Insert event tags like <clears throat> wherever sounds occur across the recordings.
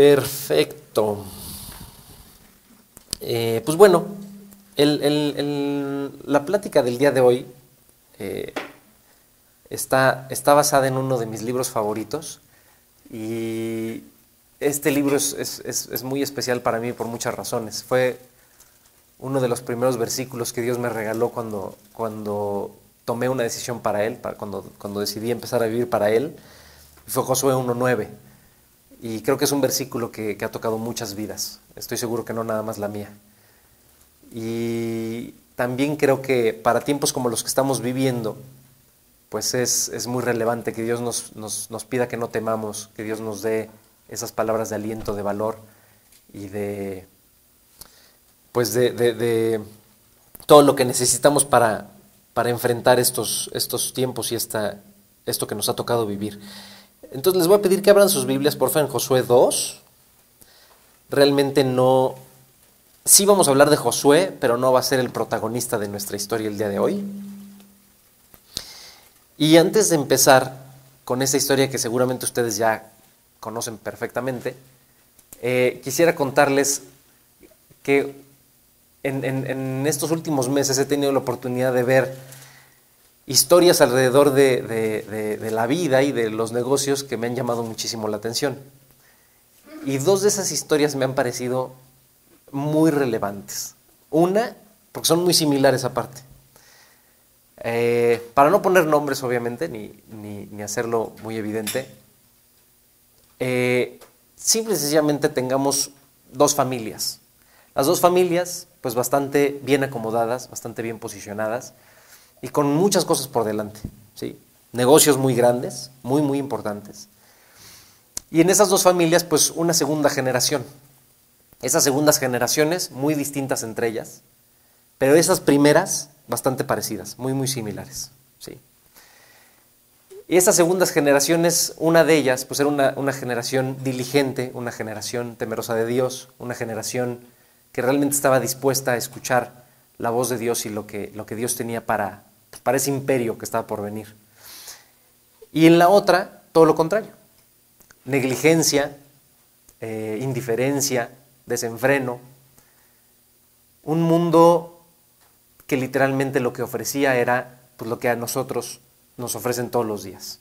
Perfecto. Eh, pues bueno, la plática del día de hoy eh, está, está, basada en uno de mis libros favoritos y este libro es, muy especial para mí por muchas razones. Fue uno de los primeros versículos que Dios me regaló cuando, cuando tomé una decisión para Él, cuando, cuando decidí empezar a vivir para Él. Fue Josué 1.9. Y creo que es un versículo que, ha tocado muchas vidas. Estoy seguro que no nada más la mía. Y también creo que para tiempos como los que estamos viviendo, pues es, muy relevante que Dios nos, nos, pida que no temamos, que Dios nos dé esas palabras de aliento, de valor y de, pues de, todo lo que necesitamos para, para enfrentar estos, estos tiempos y esta, esto que nos ha tocado vivir. Entonces les voy a pedir que abran sus Biblias, por favor, en Josué 2. Realmente no... Sí vamos a hablar de Josué, pero no va a ser el protagonista de nuestra historia el día de hoy. Y antes de empezar con esa historia que seguramente ustedes ya conocen perfectamente, eh, quisiera contarles que en estos últimos meses he tenido la oportunidad de ver historias alrededor de, la vida y de los negocios que me han llamado muchísimo la atención. Y dos de esas historias me han parecido muy relevantes. Una, porque son muy similares aparte. Eh, para no poner nombres, obviamente, ni, hacerlo muy evidente, eh, simple y sencillamente tengamos dos familias. Las dos familias, pues bastante bien acomodadas, bastante bien posicionadas, y con muchas cosas por delante. ¿sí? Negocios muy grandes, muy, muy importantes. Y en esas dos familias, pues una segunda generación. Esas segundas generaciones muy distintas entre ellas, pero esas primeras bastante parecidas, muy, muy similares. ¿sí? Y esas segundas generaciones, una de ellas, pues era una, una generación diligente, una generación temerosa de Dios, una generación que realmente estaba dispuesta a escuchar la voz de Dios y lo que, lo que Dios tenía para, para ese imperio que estaba por venir. Y en la otra, todo lo contrario. Negligencia, eh, indiferencia, desenfreno. Un mundo que literalmente lo que ofrecía era pues, lo que a nosotros nos ofrecen todos los días.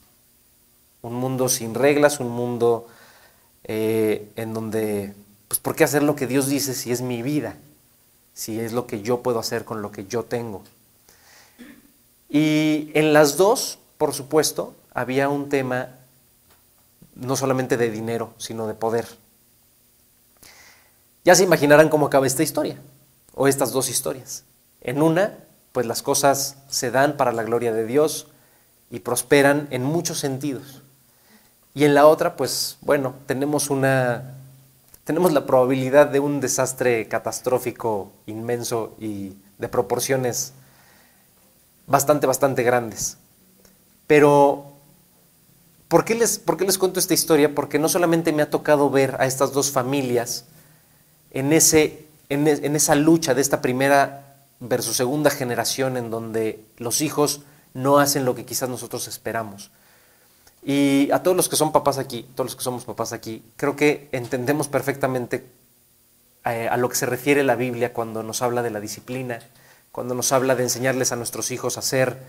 Un mundo sin reglas, un mundo eh, en donde, pues, ¿por qué hacer lo que Dios dice si es mi vida? Si es lo que yo puedo hacer con lo que yo tengo. Y en las dos, por supuesto, había un tema no solamente de dinero, sino de poder. Ya se imaginarán cómo acaba esta historia, o estas dos historias. En una, pues las cosas se dan para la gloria de Dios y prosperan en muchos sentidos. Y en la otra, pues bueno, tenemos una tenemos la probabilidad de un desastre catastrófico inmenso y de proporciones bastante, bastante grandes. Pero, ¿por qué, les, ¿por qué les cuento esta historia? Porque no solamente me ha tocado ver a estas dos familias en, ese, en, en esa lucha de esta primera versus segunda generación en donde los hijos no hacen lo que quizás nosotros esperamos. Y a todos los que son papás aquí, todos los que somos papás aquí, creo que entendemos perfectamente eh, a lo que se refiere la Biblia cuando nos habla de la disciplina, cuando nos habla de enseñarles a nuestros hijos a ser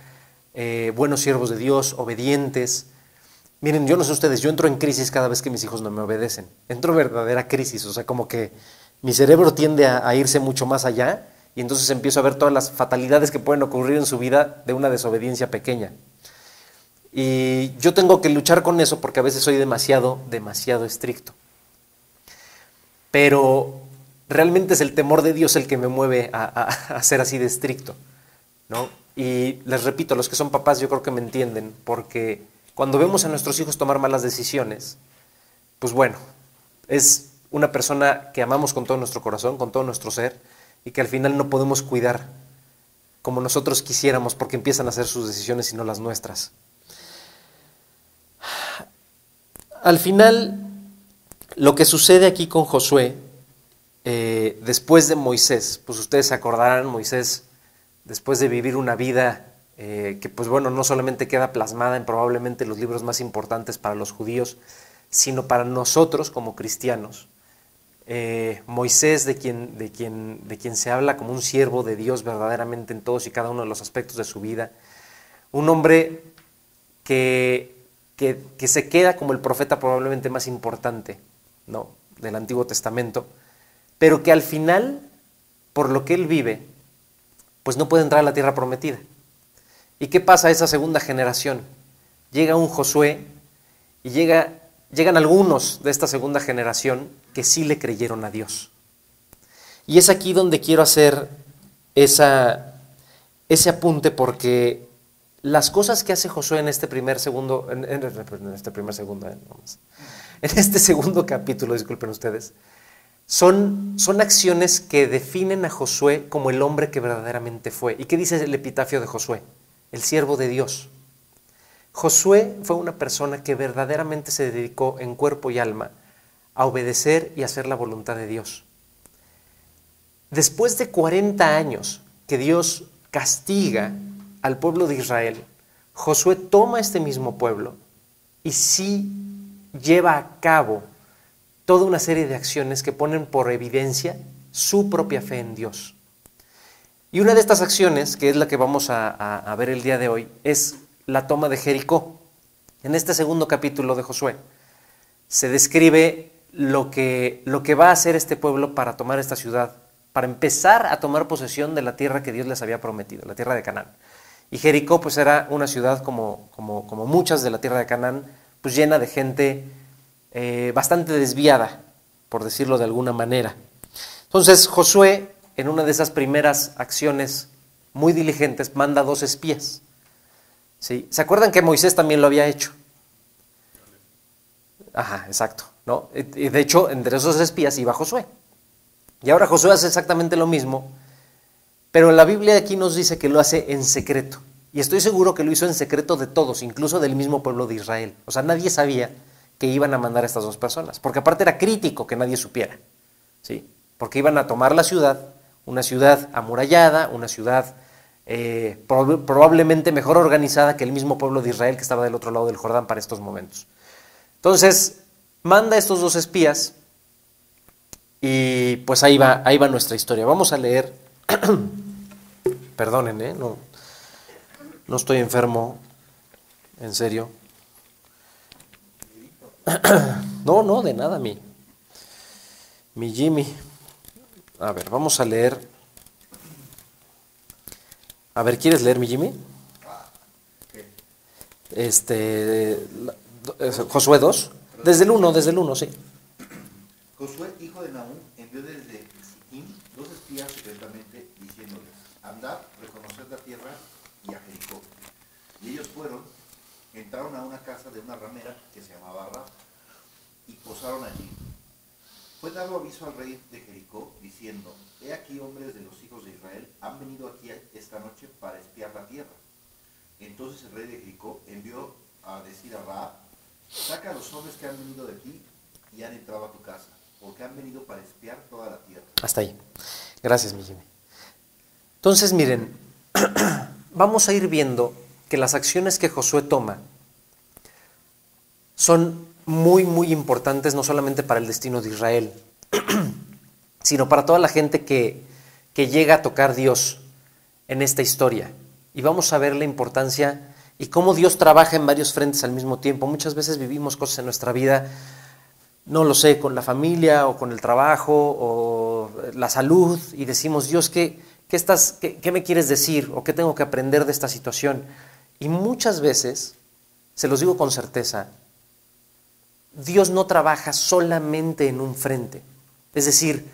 eh, buenos siervos de Dios, obedientes. Miren, yo no sé ustedes, yo entro en crisis cada vez que mis hijos no me obedecen. Entro en verdadera crisis, o sea, como que mi cerebro tiende a, irse mucho más allá y entonces empiezo a ver todas las fatalidades que pueden ocurrir en su vida de una desobediencia pequeña. Y yo tengo que luchar con eso porque a veces soy demasiado, demasiado estricto. Pero realmente es el temor de Dios el que me mueve a, ser así de estricto. ¿no? Y les repito, los que son papás yo creo que me entienden, porque cuando vemos a nuestros hijos tomar malas decisiones, pues bueno, es una persona que amamos con todo nuestro corazón, con todo nuestro ser, y que al final no podemos cuidar como nosotros quisiéramos porque empiezan a hacer sus decisiones y no las nuestras. Al final, lo que sucede aquí con Josué eh, después de Moisés, pues ustedes se acordarán, Moisés, después de vivir una vida eh, que pues bueno, no solamente queda plasmada en probablemente los libros más importantes para los judíos, sino para nosotros como cristianos. Eh, Moisés, de quien, de, quien, de quien se habla como un siervo de Dios verdaderamente en todos y cada uno de los aspectos de su vida, un hombre que, que, que se queda como el profeta probablemente más importante ¿no? del Antiguo Testamento, pero que al final, por lo que él vive, pues no puede entrar a la tierra prometida. ¿Y qué pasa a esa segunda generación? Llega un Josué y llega, llegan algunos de esta segunda generación que sí le creyeron a Dios. Y es aquí donde quiero hacer esa, ese apunte porque las cosas que hace Josué en este primer segundo, en, este primer segundo, eh, en este segundo capítulo, disculpen ustedes, son, son acciones que definen a Josué como el hombre que verdaderamente fue. ¿Y qué dice el epitafio de Josué? El siervo de Dios. Josué fue una persona que verdaderamente se dedicó en cuerpo y alma a obedecer y hacer la voluntad de Dios. Después de 40 años que Dios castiga al pueblo de Israel, Josué toma este mismo pueblo y sí lleva a cabo toda una serie de acciones que ponen por evidencia su propia fe en Dios. Y una de estas acciones, que es la que vamos a, ver el día de hoy, es la toma de Jericó. En este segundo capítulo de Josué se describe lo que, lo que va a hacer este pueblo para tomar esta ciudad, para empezar a tomar posesión de la tierra que Dios les había prometido, la tierra de Canaán. Y Jericó pues era una ciudad como, como, como muchas de la tierra de Canaán, pues llena de gente eh, bastante desviada, por decirlo de alguna manera. Entonces Josué en una de esas primeras acciones muy diligentes, manda dos espías. ¿Sí? ¿Se acuerdan que Moisés también lo había hecho? Ajá, exacto. ¿no? Y de hecho, entre esos espías iba Josué. Y ahora Josué hace exactamente lo mismo, pero la Biblia aquí nos dice que lo hace en secreto. Y estoy seguro que lo hizo en secreto de todos, incluso del mismo pueblo de Israel. O sea, nadie sabía que iban a mandar a estas dos personas, porque aparte era crítico que nadie supiera, ¿sí? Porque iban a tomar la ciudad una ciudad amurallada, una ciudad eh, probablemente mejor organizada que el mismo pueblo de Israel que estaba del otro lado del Jordán para estos momentos. Entonces, manda a estos dos espías y pues ahí va, ahí va nuestra historia. Vamos a leer, <clears throat> perdonen, ¿eh? no, no estoy enfermo, en serio. <clears throat> no, no, de nada, mi, mi Jimmy. A ver, vamos a leer. A ver, ¿quieres leer mi Jimmy? Este, Josué 2. Desde el 1, desde el 1, sí. Josué, hijo de Naúm, envió desde Sittim dos espías secretamente diciéndoles, andad, reconocer la tierra y a Jericó. Y ellos fueron, entraron a una casa de una ramera que se llamaba Ra y posaron allí. Fue dado aviso al rey de Jericó, diciendo, He aquí hombres de los hijos de Israel han venido aquí esta noche para espiar la tierra. Entonces el rey de Jericó envió a decir a Raab, Saca a los hombres que han venido de aquí y han entrado a tu casa, porque han venido para espiar toda la tierra. Hasta ahí. Gracias, mi Jimmy. Entonces, miren, <clears throat> vamos a ir viendo que las acciones que Josué toma son muy, muy importantes, no solamente para el destino de Israel, <clears throat> sino para toda la gente que, que llega a tocar Dios en esta historia. Y vamos a ver la importancia y cómo Dios trabaja en varios frentes al mismo tiempo. Muchas veces vivimos cosas en nuestra vida, no lo sé, con la familia o con el trabajo o la salud y decimos, Dios, ¿qué, qué, estás, qué, qué me quieres decir o qué tengo que aprender de esta situación? Y muchas veces, se los digo con certeza, Dios no trabaja solamente en un frente. Es decir,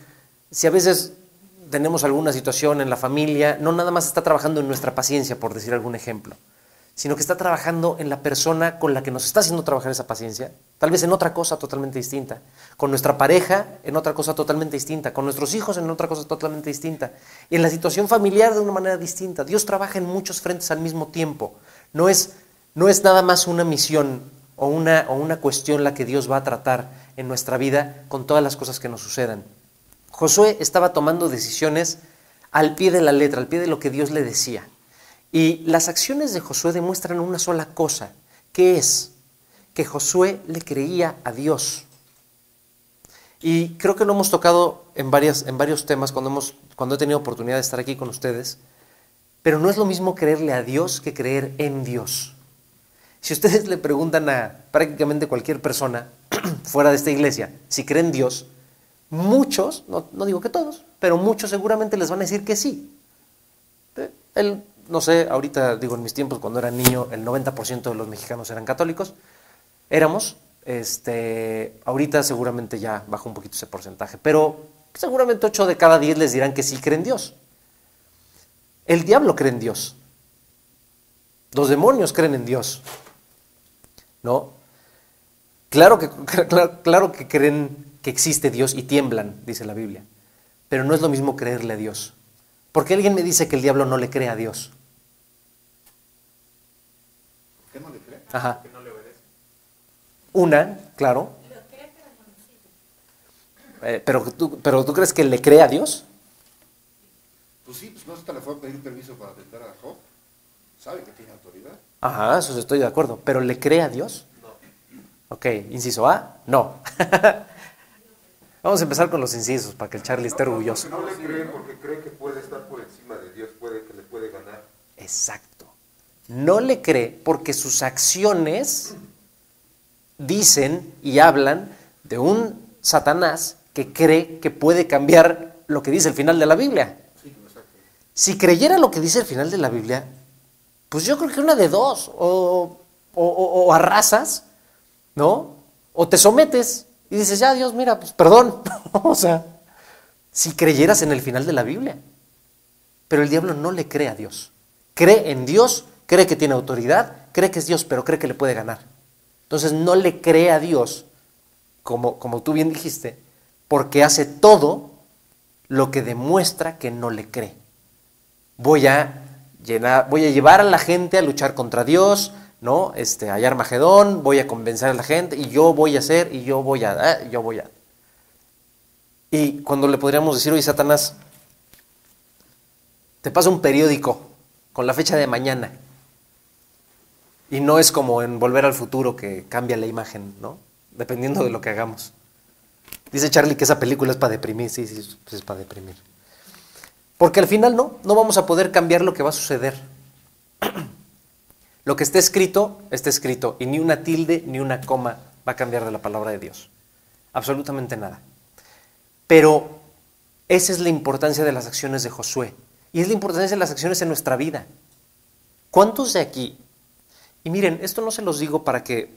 si a veces tenemos alguna situación en la familia, no nada más está trabajando en nuestra paciencia, por decir algún ejemplo, sino que está trabajando en la persona con la que nos está haciendo trabajar esa paciencia, tal vez en otra cosa totalmente distinta, con nuestra pareja en otra cosa totalmente distinta, con nuestros hijos en otra cosa totalmente distinta, y en la situación familiar de una manera distinta. Dios trabaja en muchos frentes al mismo tiempo. No es, no es nada más una misión o una, o una cuestión la que Dios va a tratar en nuestra vida con todas las cosas que nos sucedan. Josué estaba tomando decisiones al pie de la letra, al pie de lo que Dios le decía. Y las acciones de Josué demuestran una sola cosa, que es que Josué le creía a Dios. Y creo que lo hemos tocado en, varias, en varios temas cuando, hemos, cuando he tenido oportunidad de estar aquí con ustedes, pero no es lo mismo creerle a Dios que creer en Dios. Si ustedes le preguntan a prácticamente cualquier persona <clears throat> fuera de esta iglesia si creen en Dios, muchos, no, no, digo que todos, pero muchos seguramente les van a decir que sí. El, no sé, ahorita digo en mis tiempos cuando era niño el 90% de los mexicanos eran católicos, éramos, este, ahorita seguramente ya bajó un poquito ese porcentaje, pero seguramente 8 de cada 10 les dirán que sí creen en Dios. El diablo cree en Dios. Los demonios creen en Dios. ¿No? Claro que, <laughs> claro, claro que creen que existe Dios y tiemblan, dice la Biblia. Pero no es lo mismo creerle a Dios. Porque alguien me dice que el diablo no le cree a Dios. ¿Qué no le cree? Ajá. Una, claro. Eh, pero, tú, pero tú crees que le cree a Dios? Pues sí, pues no hasta le fue a pedir permiso para atentar a Job. Sabe que tiene autoridad. Ajá, eso estoy de acuerdo. ¿Pero le cree a Dios? No. Ok, inciso A, no. <laughs> Vamos a empezar con los incisos para que el Charlie esté orgulloso. No le cree porque cree que puede estar por encima de Dios, puede que le puede ganar. Exacto. No le cree porque sus acciones dicen y hablan de un Satanás que cree que puede cambiar lo que dice el final de la Biblia. Si creyera lo que dice el final de la Biblia, pues yo creo que una de dos, o, o, o arrasas, ¿no? O te sometes y dices, ya Dios, mira, pues perdón. <laughs> o sea, si creyeras en el final de la Biblia. Pero el diablo no le cree a Dios. Cree en Dios, cree que tiene autoridad, cree que es Dios, pero cree que le puede ganar. Entonces no le cree a Dios, como, como tú bien dijiste, porque hace todo lo que demuestra que no le cree. Voy a, voy a llevar a la gente a luchar contra Dios, ¿no? Este, hallar Magedón, voy a convencer a la gente y yo voy a hacer y yo voy a, eh, yo voy a. Y cuando le podríamos decir, oye, Satanás, te pasa un periódico con la fecha de mañana y no es como en Volver al Futuro que cambia la imagen, ¿no? Dependiendo de lo que hagamos. Dice Charlie que esa película es para deprimir, sí, sí, pues es para deprimir. Porque al final no, no vamos a poder cambiar lo que va a suceder. <clears throat> Lo que está escrito, está escrito, y ni una tilde ni una coma va a cambiar de la palabra de Dios. Absolutamente nada. Pero esa es la importancia de las acciones de Josué. Y es la importancia de las acciones en nuestra vida. ¿Cuántos de aquí y miren, esto no se los digo para que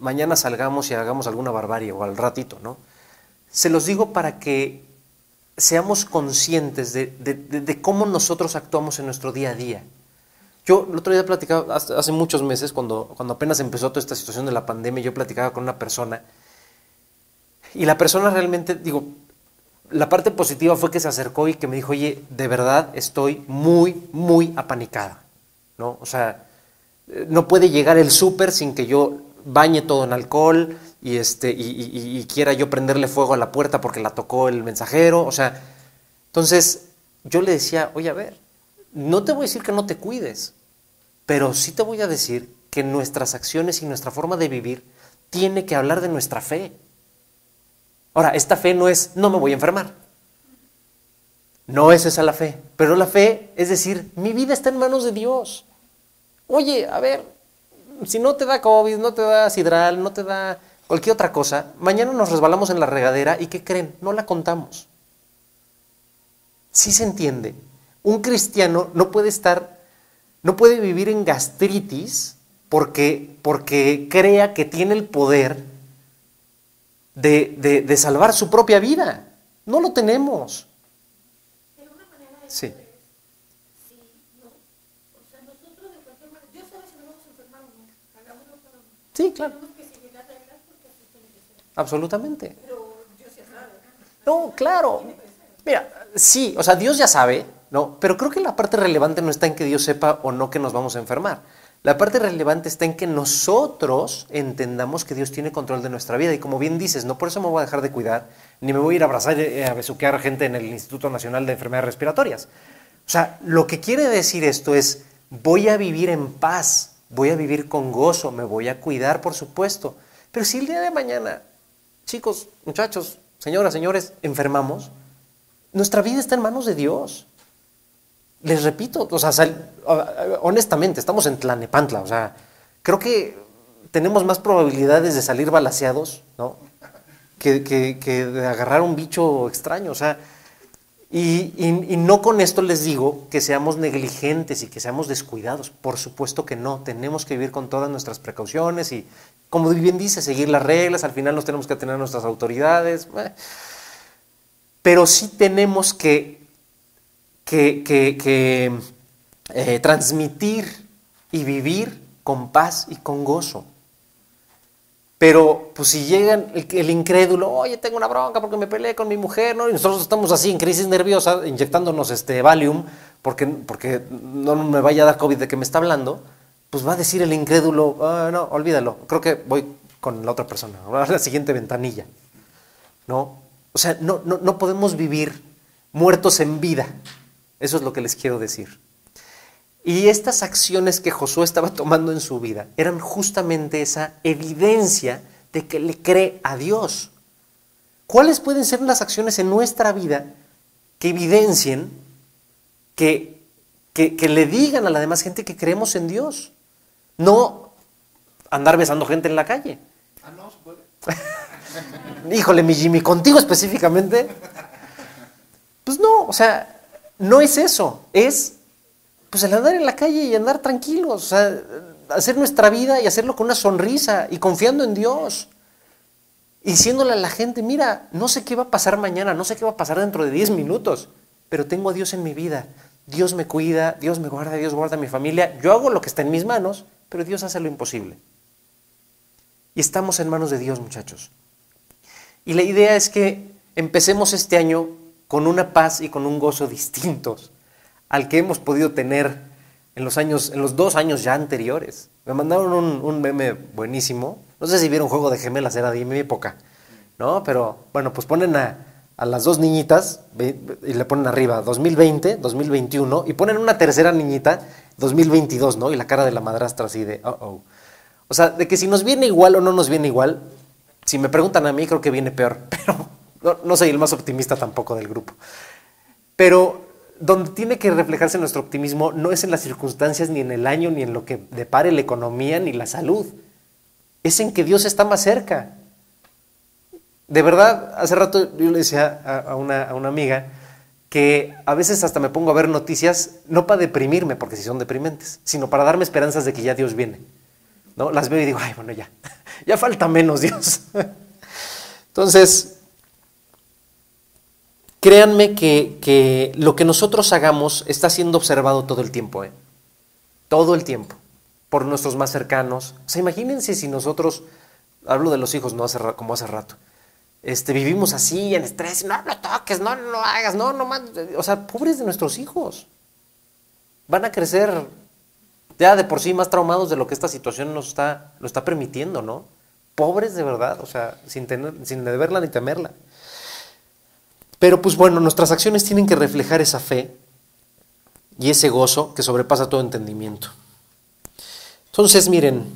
mañana salgamos y hagamos alguna barbarie o al ratito, ¿no? Se los digo para que seamos conscientes de, cómo nosotros actuamos en nuestro día a día. Yo el otro día platicaba, hace, hace muchos meses, cuando, cuando apenas empezó toda esta situación de la pandemia, yo platicaba con una persona y la persona realmente, digo, la parte positiva fue que se acercó y que me dijo, oye, de verdad estoy muy, muy apanicada, ¿no? O sea, no puede llegar el súper sin que yo bañe todo en alcohol y, este, y, quiera yo prenderle fuego a la puerta porque la tocó el mensajero. O sea, entonces yo le decía, oye, a ver, no te voy a decir que no te cuides, pero sí te voy a decir que nuestras acciones y nuestra forma de vivir tiene que hablar de nuestra fe. Ahora, esta fe no es, no me voy a enfermar. No es esa la fe, pero la fe es decir, mi vida está en manos de Dios. Oye, a ver, si no te da COVID, no te da sidral, no te da cualquier otra cosa, mañana nos resbalamos en la regadera y ¿qué creen? No la contamos. Sí se entiende. Un cristiano no puede estar, no puede vivir en gastritis porque, porque crea que tiene el poder de, de salvar su propia vida. No lo tenemos. Sí. Sí, claro. Absolutamente. No, claro. Mira, sí, o sea, Dios ya sabe, ¿no? Pero creo que la parte relevante no está en que Dios sepa o no que nos vamos a enfermar. La parte relevante está en que nosotros entendamos que Dios tiene control de nuestra vida. Y como bien dices, no por eso me voy a dejar de cuidar, ni me voy a ir a abrazar a besuquear gente en el Instituto Nacional de Enfermedades Respiratorias. O sea, lo que quiere decir esto es, voy a vivir en paz, voy a vivir con gozo, me voy a cuidar, por supuesto. Pero si el día de mañana, chicos, muchachos, señoras, señores, enfermamos, nuestra vida está en manos de Dios. Les repito, o sea, honestamente, estamos en Tlanepantla, o sea, creo que tenemos más probabilidades de salir balaseados, ¿no? Que, que de agarrar un bicho extraño, o sea, y, no con esto les digo que seamos negligentes y que seamos descuidados. Por supuesto que no. Tenemos que vivir con todas nuestras precauciones y, como bien dice, seguir las reglas. Al final nos tenemos que tener nuestras autoridades. Pero sí tenemos que, que, eh, transmitir y vivir con paz y con gozo. Pero pues si llega el, incrédulo, oye, tengo una bronca porque me peleé con mi mujer, ¿no? Y nosotros estamos así en crisis nerviosa, inyectándonos este Valium, porque, porque no me vaya a dar COVID de que me está hablando, pues va a decir el incrédulo, ah, no, olvídalo, creo que voy con la otra persona, a <laughs> la siguiente ventanilla, ¿no? O sea, no, no, no podemos vivir muertos en vida, eso es lo que les quiero decir. Y estas acciones que Josué estaba tomando en su vida eran justamente esa evidencia de que le cree a Dios. ¿Cuáles pueden ser las acciones en nuestra vida que evidencien, que, que, le digan a la demás gente que creemos en Dios? No andar besando gente en la calle. Ah, no, puede. <laughs> Híjole, mi Jimmy, contigo específicamente. Pues no, o sea, no es eso, es pues el andar en la calle y andar tranquilos, o sea, hacer nuestra vida y hacerlo con una sonrisa y confiando en Dios. Y diciéndole a la gente, mira, no sé qué va a pasar mañana, no sé qué va a pasar dentro de 10 minutos, pero tengo a Dios en mi vida. Dios me cuida, Dios me guarda, Dios guarda a mi familia. Yo hago lo que está en mis manos, pero Dios hace lo imposible. Y estamos en manos de Dios, muchachos. Y la idea es que empecemos este año con una paz y con un gozo distintos al que hemos podido tener en los, años, en los dos años ya anteriores. Me mandaron un, meme buenísimo. No sé si vieron Juego de Gemelas, era de mi época. ¿No? Pero bueno, pues ponen a, las dos niñitas y le ponen arriba 2020, 2021 y ponen una tercera niñita 2022, ¿no? Y la cara de la madrastra así de, oh, oh. O sea, de que si nos viene igual o no nos viene igual, si me preguntan a mí, creo que viene peor, <laughs> pero no, no soy el más optimista tampoco del grupo. Pero donde tiene que reflejarse nuestro optimismo no es en las circunstancias, ni en el año, ni en lo que depare la economía, ni la salud. Es en que Dios está más cerca. De verdad, hace rato yo le decía a, una, amiga que a veces hasta me pongo a ver noticias, no para deprimirme, porque si son deprimentes, sino para darme esperanzas de que ya Dios viene. ¿no? Las veo y digo, ay, bueno, ya, <laughs> ya falta menos Dios. <laughs> Entonces, Créanme que, lo que nosotros hagamos está siendo observado todo el tiempo, ¿eh? todo el tiempo, por nuestros más cercanos. O sea, imagínense si nosotros, hablo de los hijos, no hace, como hace rato, este, vivimos así, en estrés, no lo toques, no, no lo hagas, no, no más. O sea, pobres de nuestros hijos. Van a crecer ya de por sí más traumados de lo que esta situación nos está, lo está permitiendo, ¿no? Pobres de verdad, o sea, sin, tener, sin deberla ni temerla. Pero pues bueno, nuestras acciones tienen que reflejar esa fe y ese gozo que sobrepasa todo entendimiento. Entonces, miren,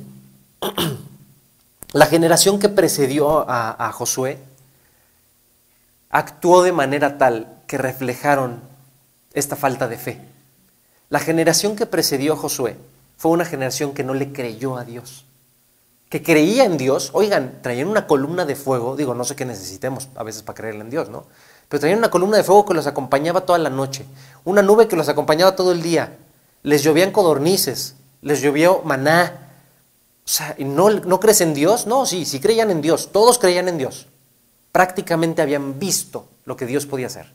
<clears throat> la generación que precedió a, Josué actuó de manera tal que reflejaron esta falta de fe. La generación que precedió a Josué fue una generación que no le creyó a Dios, que creía en Dios. Oigan, traían una columna de fuego, digo, no sé qué necesitemos a veces para creer en Dios, ¿no? Pero tenían una columna de fuego que los acompañaba toda la noche, una nube que los acompañaba todo el día. Les llovían codornices, les llovió maná. O sea, ¿no, ¿no crees en Dios? No, sí, sí creían en Dios, todos creían en Dios. Prácticamente habían visto lo que Dios podía hacer,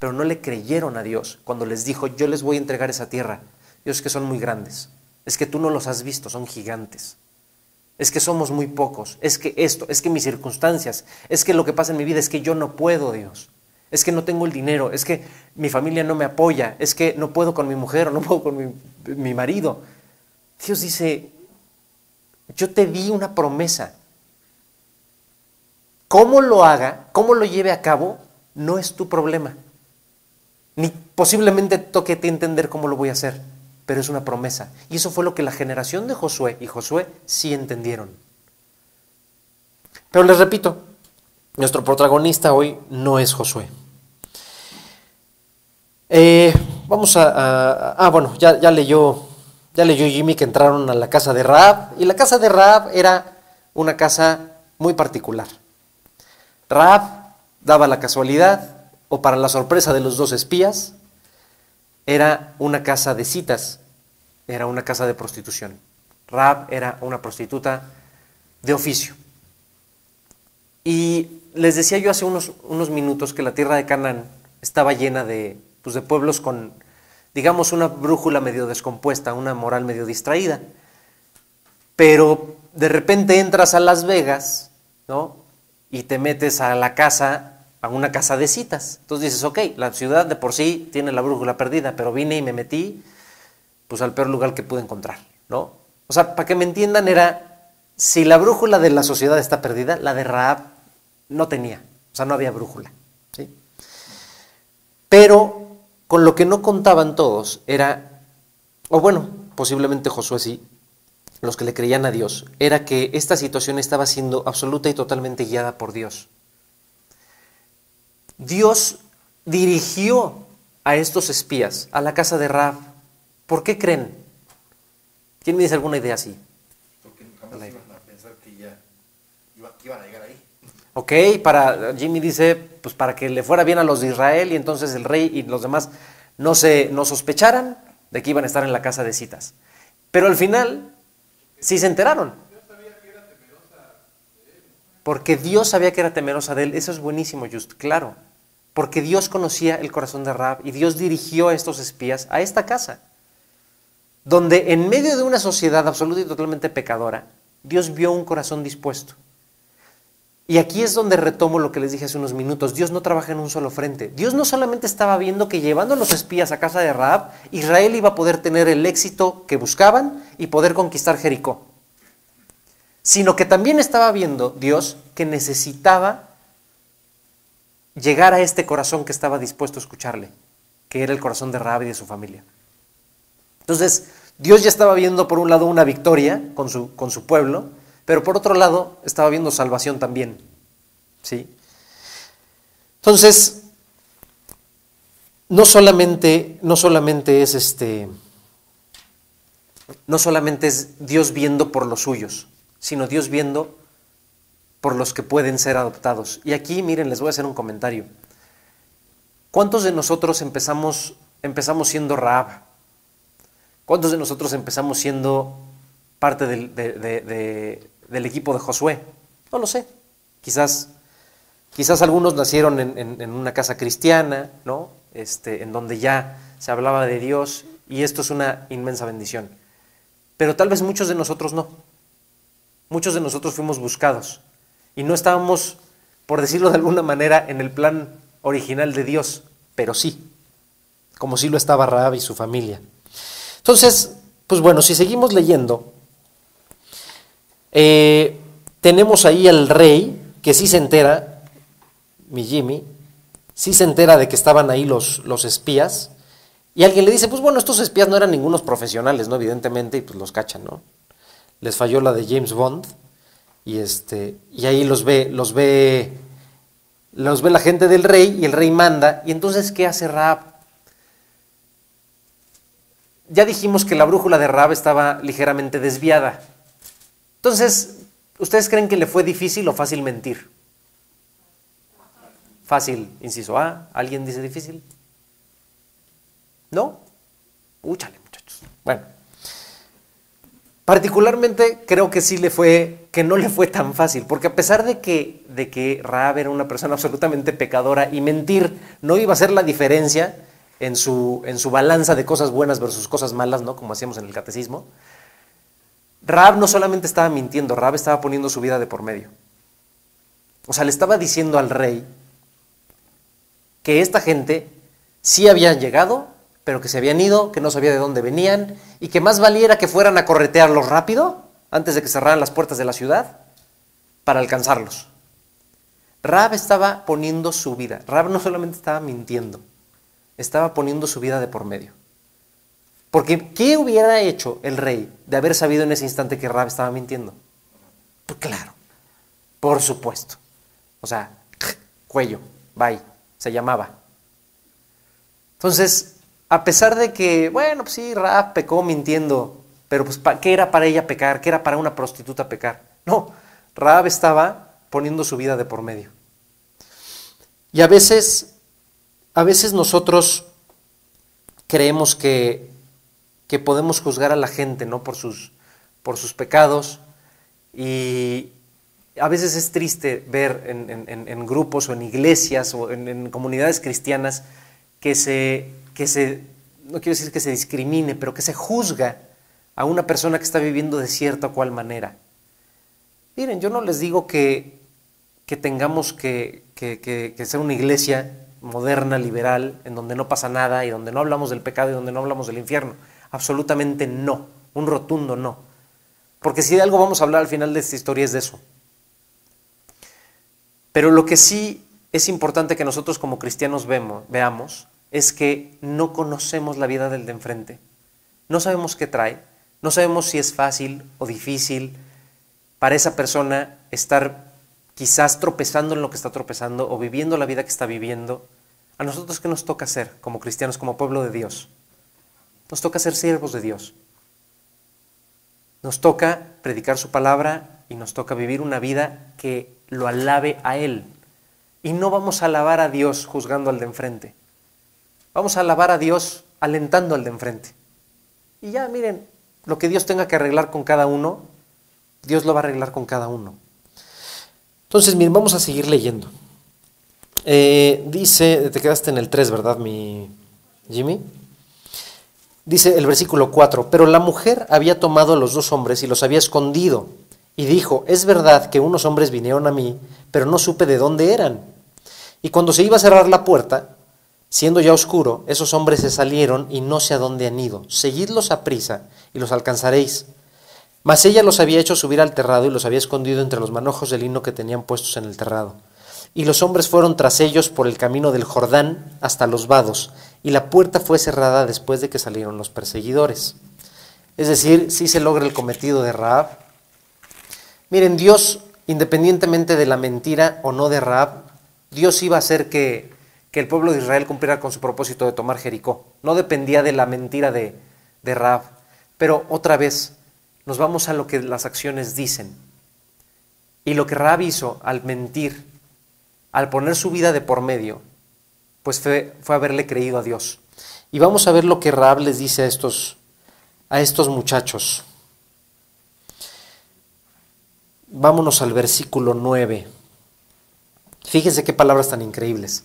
pero no le creyeron a Dios cuando les dijo, yo les voy a entregar esa tierra. Dios, es que son muy grandes, es que tú no los has visto, son gigantes es que somos muy pocos, es que esto, es que mis circunstancias, es que lo que pasa en mi vida es que yo no puedo, Dios. Es que no tengo el dinero, es que mi familia no me apoya, es que no puedo con mi mujer no <laughs> puedo con mi, marido. Dios dice, yo te di una promesa. ¿Cómo lo haga, cómo lo lleve a cabo, no es tu problema. Ni posiblemente toque entender cómo lo voy a hacer. Pero es una promesa. Y eso fue lo que la generación de Josué y Josué sí entendieron. Pero les repito, nuestro protagonista hoy no es Josué. Eh, vamos a, Ah, bueno, ya, leyó, ya leyó Jimmy que entraron a la casa de Raab. Y la casa de Raab era una casa muy particular. Raab daba la casualidad, o para la sorpresa de los dos espías, era una casa de citas, era una casa de prostitución. Raab era una prostituta de oficio. Y les decía yo hace unos, unos minutos que la tierra de Canaán estaba llena de, pues, de pueblos con, digamos, una brújula medio descompuesta, una moral medio distraída. Pero de repente entras a Las Vegas, ¿no? Y te metes a la casa a una casa de citas. Entonces dices, ok, la ciudad de por sí tiene la brújula perdida, pero vine y me metí pues al peor lugar que pude encontrar, ¿no? O sea, para que me entiendan era, si la brújula de la sociedad está perdida, la de Raab no tenía, o sea, no había brújula, ¿sí? Pero con lo que no contaban todos era, o bueno, posiblemente Josué sí, los que le creían a Dios, era que esta situación estaba siendo absoluta y totalmente guiada por Dios. Dios dirigió a estos espías a la casa de Rab. ¿Por qué creen? ¿Quién me dice alguna idea así? Porque jamás iban a pensar que ya iba- que iban a llegar ahí. Ok, para Jimmy dice, pues para que le fuera bien a los de Israel y entonces el rey y los demás no se no sospecharan de que iban a estar en la casa de citas. Pero al final sí se enteraron. Porque Dios sabía que era temerosa de él. Eso es buenísimo, Just, claro. Porque Dios conocía el corazón de Rab y Dios dirigió a estos espías a esta casa. Donde en medio de una sociedad absoluta y totalmente pecadora, Dios vio un corazón dispuesto. Y aquí es donde retomo lo que les dije hace unos minutos. Dios no trabaja en un solo frente. Dios no solamente estaba viendo que llevando a los espías a casa de Raab, Israel iba a poder tener el éxito que buscaban y poder conquistar Jericó. Sino que también estaba viendo Dios que necesitaba llegar a este corazón que estaba dispuesto a escucharle, que era el corazón de Raab y de su familia. Entonces, Dios ya estaba viendo por un lado una victoria con su, con su pueblo, pero por otro lado estaba viendo salvación también. ¿Sí? Entonces, no solamente, no solamente es este, no solamente es Dios viendo por los suyos, sino Dios viendo por los que pueden ser adoptados. Y aquí, miren, les voy a hacer un comentario. ¿Cuántos de nosotros empezamos, empezamos siendo Raab? ¿Cuántos de nosotros empezamos siendo parte del, de- de- de- del equipo de Josué? No lo sé. Quizás, quizás algunos nacieron en, en- en una casa cristiana, ¿no? Este, en donde ya se hablaba de Dios y esto es una inmensa bendición. Pero tal vez muchos de nosotros no. Muchos de nosotros fuimos buscados y no estábamos, por decirlo de alguna manera, en el plan original de Dios, pero sí, como sí lo estaba Raab y su familia. Entonces, pues bueno, si seguimos leyendo, eh, tenemos ahí al rey que sí se entera, mi Jimmy, sí se entera de que estaban ahí los, los espías, y alguien le dice, pues bueno, estos espías no eran ningunos profesionales, ¿no? Evidentemente, y pues los cachan, ¿no? Les falló la de James Bond, y este, y ahí los ve, los ve, los ve la gente del rey, y el rey manda, y entonces, ¿qué hace Raab? Ya dijimos que la brújula de Raab estaba ligeramente desviada. Entonces, ¿ustedes creen que le fue difícil o fácil mentir? Fácil, inciso A. ¿Alguien dice difícil? ¿No? Muchachos. Bueno. Particularmente creo que sí le fue, que no le fue tan fácil, porque a pesar de que, de que Raab era una persona absolutamente pecadora y mentir no iba a ser la diferencia en su, en su balanza de cosas buenas versus cosas malas, ¿no? Como hacíamos en el catecismo, Raab no solamente estaba mintiendo, Raab estaba poniendo su vida de por medio. O sea, le estaba diciendo al rey que esta gente sí habían llegado, pero que se habían ido, que no sabía de dónde venían, y que más valiera que fueran a corretearlos rápido, antes de que cerraran las puertas de la ciudad, para alcanzarlos. Raab estaba poniendo su vida. Raab no solamente estaba mintiendo, estaba poniendo su vida de por medio. Porque ¿qué hubiera hecho el rey de haber sabido en ese instante que Rab estaba mintiendo? Pues claro, por supuesto. O sea, cuello, bye, se llamaba. Entonces, a pesar de que, bueno, pues sí, Raab pecó mintiendo, pero pues ¿qué era para ella pecar? ¿Qué era para una prostituta pecar? No, Raab estaba poniendo su vida de por medio. Y a veces, a veces nosotros creemos que, que podemos juzgar a la gente, ¿no? Por sus, por sus pecados. Y a veces es triste ver en, grupos o en iglesias o en, comunidades cristianas que se, que se, no quiero decir que se discrimine, pero que se juzga a una persona que está viviendo de cierta o cual manera. Miren, yo no les digo que, que tengamos que, que, ser una iglesia moderna, liberal, en donde no pasa nada y donde no hablamos del pecado y donde no hablamos del infierno. Absolutamente no, un rotundo no. Porque si de algo vamos a hablar al final de esta historia es de eso. Pero lo que sí es importante que nosotros como cristianos vemos, veamos es que no conocemos la vida del de enfrente. No sabemos qué trae, no sabemos si es fácil o difícil para esa persona estar quizás tropezando en lo que está tropezando o viviendo la vida que está viviendo. A nosotros, ¿qué nos toca hacer como cristianos, como pueblo de Dios? Nos toca ser siervos de Dios. Nos toca predicar su palabra y nos toca vivir una vida que lo alabe a Él. Y no vamos a alabar a Dios juzgando al de enfrente. Vamos a alabar a Dios alentando al de enfrente. Y ya, miren, lo que Dios tenga que arreglar con cada uno, Dios lo va a arreglar con cada uno. Entonces, miren, vamos a seguir leyendo. Eh, dice, te quedaste en el 3, ¿verdad, mi Jimmy? Dice el versículo 4, pero la mujer había tomado a los dos hombres y los había escondido. Y dijo, es verdad que unos hombres vinieron a mí, pero no supe de dónde eran. Y cuando se iba a cerrar la puerta, siendo ya oscuro, esos hombres se salieron y no sé a dónde han ido. Seguidlos a prisa y los alcanzaréis. Mas ella los había hecho subir al terrado y los había escondido entre los manojos de lino que tenían puestos en el terrado. Y los hombres fueron tras ellos por el camino del Jordán hasta los vados, y la puerta fue cerrada después de que salieron los perseguidores. Es decir, si se logra el cometido de Raab. Miren, Dios, independientemente de la mentira o no de Raab, Dios iba a hacer que, que el pueblo de Israel cumpliera con su propósito de tomar Jericó. No dependía de la mentira de, de Raab. Pero otra vez, nos vamos a lo que las acciones dicen. Y lo que Raab hizo al mentir, al poner su vida de por medio, pues fue, fue haberle creído a Dios. Y vamos a ver lo que Raab les dice a estos, a estos muchachos. Vámonos al versículo 9. Fíjense qué palabras tan increíbles.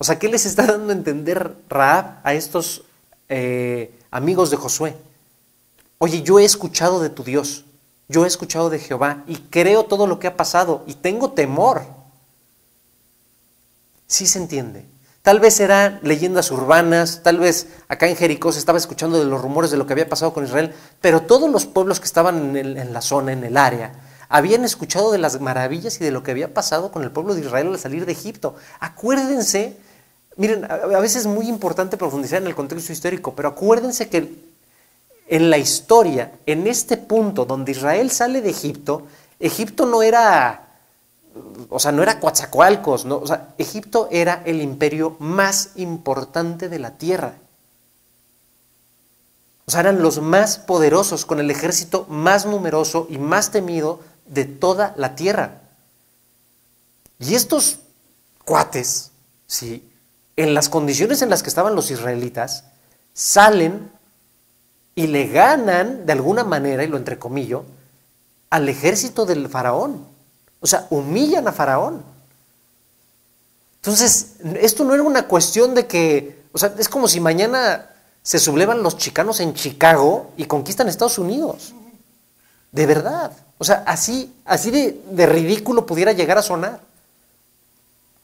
O sea, ¿qué les está dando a entender Raab a estos eh, amigos de Josué? Oye, yo he escuchado de tu Dios yo he escuchado de Jehová y creo todo lo que ha pasado y tengo temor. Sí se entiende. Tal vez eran leyendas urbanas, tal vez acá en Jericó se estaba escuchando de los rumores de lo que había pasado con Israel, pero todos los pueblos que estaban en, la zona, en el área, habían escuchado de las maravillas y de lo que había pasado con el pueblo de Israel al salir de Egipto. Acuérdense, miren, a veces es muy importante profundizar en el contexto histórico, pero acuérdense que en la historia, en este punto donde Israel sale de Egipto, Egipto no era, o sea, no era Coatzacoalcos, ¿no? o sea, Egipto era el imperio más importante de la tierra. O sea, eran los más poderosos, con el ejército más numeroso y más temido de toda la tierra. Y estos cuates, ¿sí? En las condiciones en las que estaban los israelitas, salen y le ganan de alguna manera, y lo entrecomillo, al ejército del faraón. O sea, humillan a faraón. Entonces, esto no era una cuestión de que, o sea, es como si mañana se sublevan los chicanos en Chicago y conquistan Estados Unidos. De verdad. O sea, así, así de, de ridículo pudiera llegar a sonar.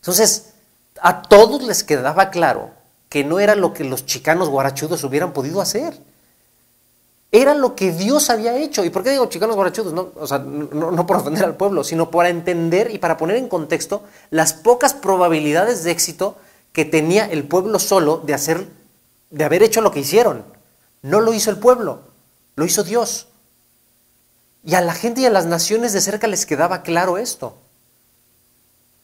Entonces, a todos les quedaba claro que no era lo que los chicanos guarachudos hubieran podido hacer. Era lo que Dios había hecho. ¿Y por qué digo chicanos guarachudos? No, o sea, no, por ofender al pueblo, sino para entender y para poner en contexto las pocas probabilidades de éxito que tenía el pueblo solo de hacer, de haber hecho lo que hicieron. No lo hizo el pueblo, lo hizo Dios. Y a la gente y a las naciones de cerca les quedaba claro esto.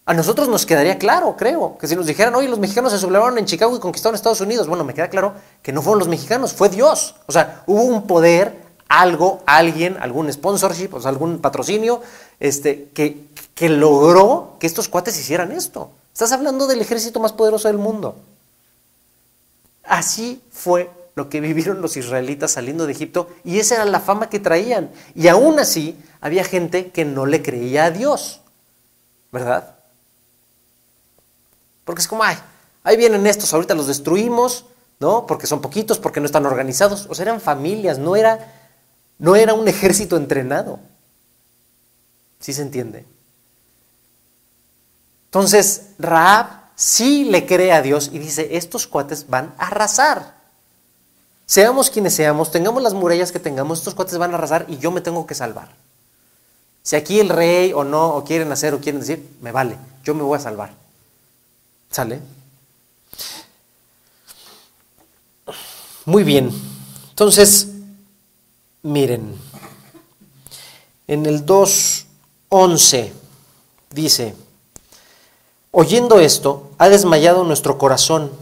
A nosotros nos quedaría claro, creo, que si nos dijeran, oye, los mexicanos se sublevaron en Chicago y conquistaron Estados Unidos, bueno, me queda claro que no fueron los mexicanos, fue Dios. O sea, hubo un poder, algo, alguien, algún sponsorship, o sea, algún patrocinio, este, que, que logró que estos cuates hicieran esto. Estás hablando del ejército más poderoso del mundo. Así fue lo que <laughs> vivieron los israelitas saliendo de Egipto y esa era la fama que traían. Y aún así había gente que no le creía a Dios, ¿verdad? Porque es como, ay, ahí vienen estos, ahorita los destruimos, ¿no? Porque son poquitos, porque no están organizados. O sea, eran familias, no era, no era un ejército entrenado. ¿Sí se entiende? Entonces, Raab sí le cree a Dios y dice, estos cuates van a arrasar. Seamos quienes seamos, tengamos las murallas que tengamos, estos cuates van a arrasar y yo me tengo que salvar. Si aquí el rey o no, o quieren hacer o quieren decir, me vale, yo me voy a salvar. ¿Sale? Muy bien. Entonces, miren, en el 2.11 dice, oyendo esto, ha desmayado nuestro corazón,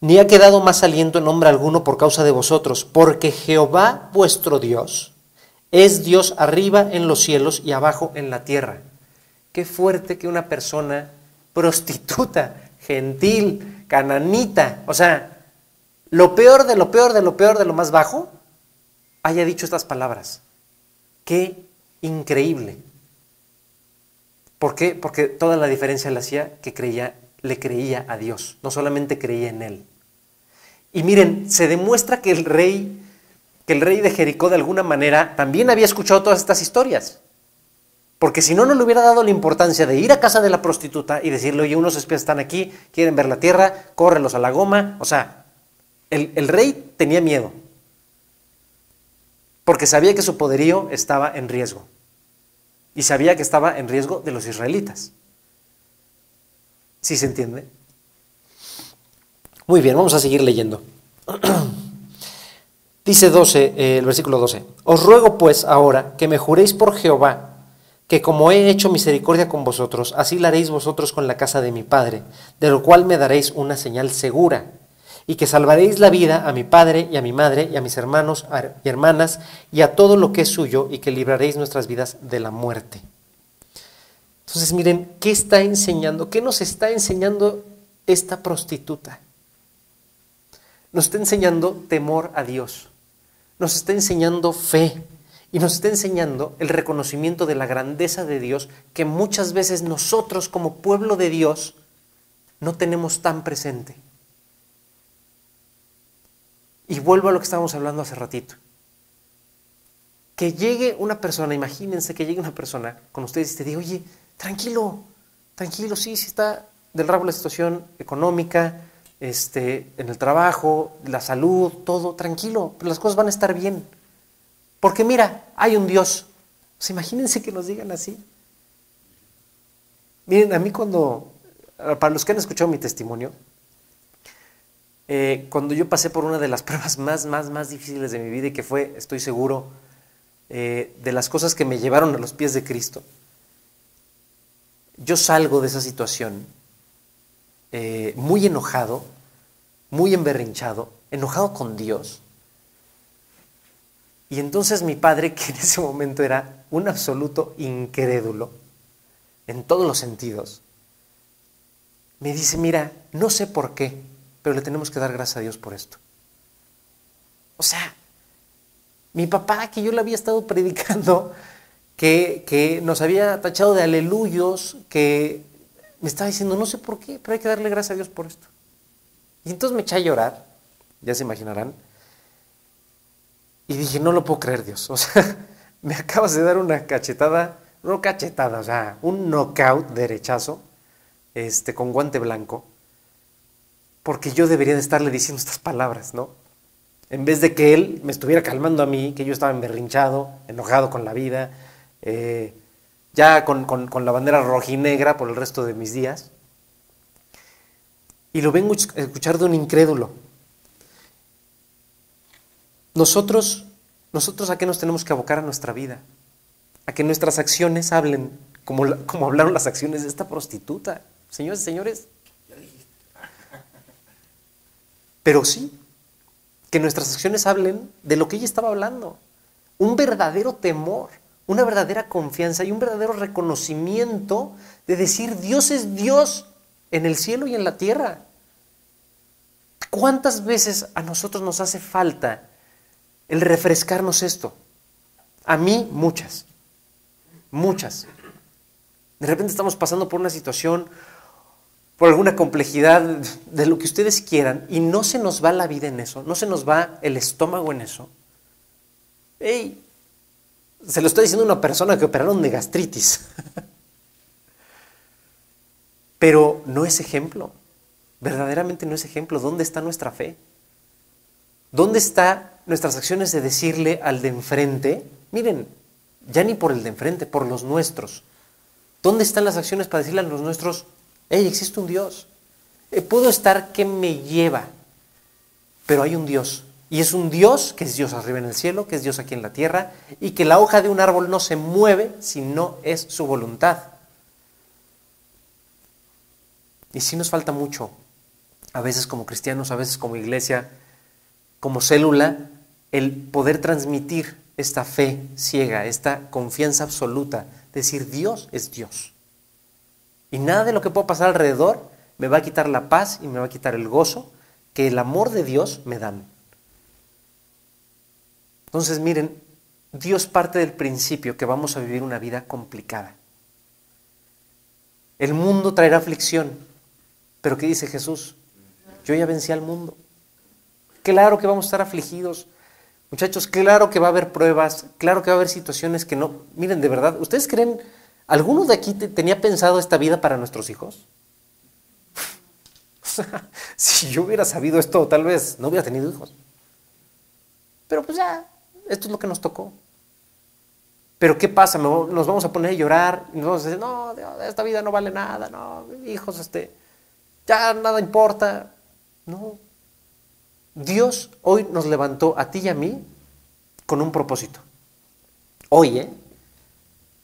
ni ha quedado más aliento en hombre alguno por causa de vosotros, porque Jehová vuestro Dios es Dios arriba en los cielos y abajo en la tierra. Qué fuerte que una persona prostituta, gentil, cananita, o sea, lo peor de lo peor de lo peor de lo más bajo, haya dicho estas palabras. Qué increíble. ¿Por qué? Porque toda la diferencia le hacía que creía, le creía a Dios, no solamente creía en Él. Y miren, se demuestra que el rey, que el rey de Jericó de alguna manera también había escuchado todas estas historias. Porque si no, no le hubiera dado la importancia de ir a casa de la prostituta y decirle, oye, unos espías están aquí, quieren ver la tierra, córrelos a la goma. O sea, el, el rey tenía miedo. Porque sabía que su poderío estaba en riesgo. Y sabía que estaba en riesgo de los israelitas. ¿Sí se entiende? Muy bien, vamos a seguir leyendo. <clears throat> Dice 12, eh, el versículo 12. Os ruego pues ahora que me juréis por Jehová que como he hecho misericordia con vosotros, así la haréis vosotros con la casa de mi Padre, de lo cual me daréis una señal segura, y que salvaréis la vida a mi Padre y a mi Madre y a mis hermanos y hermanas y a todo lo que es suyo, y que libraréis nuestras vidas de la muerte. Entonces miren, ¿qué está enseñando? ¿Qué nos está enseñando esta prostituta? Nos está enseñando temor a Dios, nos está enseñando fe, y nos está enseñando el reconocimiento de la grandeza de Dios que muchas veces nosotros como pueblo de Dios no tenemos tan presente. Y vuelvo a lo que estábamos hablando hace ratito. Que llegue una persona, imagínense que llegue una persona con ustedes y te diga, oye, tranquilo, tranquilo, sí, sí está del rabo la situación económica, este, en el trabajo, la salud, todo, tranquilo, pero las cosas van a estar bien. Porque mira, hay un Dios. Imagínense que nos digan así. Miren, a mí cuando, para los que han escuchado mi testimonio, eh, cuando yo pasé por una de las <laughs> pruebas más, más, más difíciles de mi vida y que fue, estoy seguro, eh, de las cosas que me llevaron a los pies de Cristo, yo salgo de esa situación eh, muy enojado, muy emberrinchado, enojado con Dios, y entonces mi padre, <laughs> que en ese momento era un absoluto incrédulo, en todos los sentidos, me dice, mira, no sé por qué, pero le tenemos que dar gracias a Dios por esto. O sea, mi papá, que yo le había estado <laughs> predicando, que, que nos había tachado de aleluyos, que me estaba diciendo, no sé por qué, pero hay que darle gracias a Dios por esto. Y entonces me eché a llorar, ya se imaginarán, y dije, no lo puedo creer, Dios. <laughs> O sea, me acabas de dar una cachetada, no cachetada, o sea, un knockout derechazo, este, con guante blanco, porque yo debería de estarle diciendo estas palabras, ¿no? En vez de que él me estuviera calmando a mí, que yo estaba emberrinchado, enojado con la vida, eh, ya con, con la bandera rojinegra por el resto de mis días. Y lo vengo a escuchar de un incrédulo. Nosotros, nosotros a qué nos tenemos que abocar a nuestra vida? A que nuestras acciones hablen como, como hablaron las acciones de esta prostituta. Señores y señores. Pero sí, que nuestras acciones hablen de lo que ella estaba hablando. Un verdadero temor, una verdadera confianza y un verdadero reconocimiento de decir Dios es Dios en el cielo y en la tierra. ¿Cuántas veces a nosotros nos hace falta el refrescarnos esto? A mí muchas, muchas. De repente estamos pasando por una situación, por alguna complejidad de lo que ustedes quieran y no se nos va la vida en eso, no se nos va el estómago en eso. ¡Ey! Se lo estoy diciendo a una persona que operaron de gastritis. <laughs> Pero no es ejemplo. Verdaderamente no es ejemplo. ¿Dónde está nuestra fe? ¿Dónde están nuestras acciones de decirle al de enfrente, miren, ya ni por el de enfrente, por los nuestros? ¿Dónde están las acciones para decirle a los nuestros, hey, existe un Dios? Eh, puedo estar que me lleva, pero hay un Dios. Y es un Dios que es Dios arriba en el cielo, que es Dios aquí en la tierra, y que la hoja de un árbol no se mueve si no es su voluntad. Y sí nos falta mucho a veces como cristianos, a veces como iglesia, como célula, el poder transmitir esta fe ciega, esta confianza absoluta, decir Dios es Dios. Y nada de lo que pueda pasar alrededor me va a quitar la paz y me va a quitar el gozo que el amor de Dios me dan. Entonces miren, Dios parte del principio que vamos a vivir una vida complicada. El mundo traerá aflicción, pero ¿qué dice Jesús? Yo ya vencí al mundo. Claro que vamos a estar afligidos. Muchachos, claro que va a haber pruebas, claro que va a haber situaciones que no... Miren, de verdad, ¿ustedes creen, alguno de aquí tenía pensado esta vida para nuestros hijos? <laughs> si yo hubiera sabido esto, tal vez no hubiera tenido hijos. Pero pues ya, esto es lo que nos tocó. Pero ¿qué pasa? Nos vamos a poner a llorar y nos vamos a decir, no, esta vida no vale nada, no, hijos, este, ya nada importa. No. Dios hoy nos levantó a ti y a mí con un propósito. Hoy, ¿eh?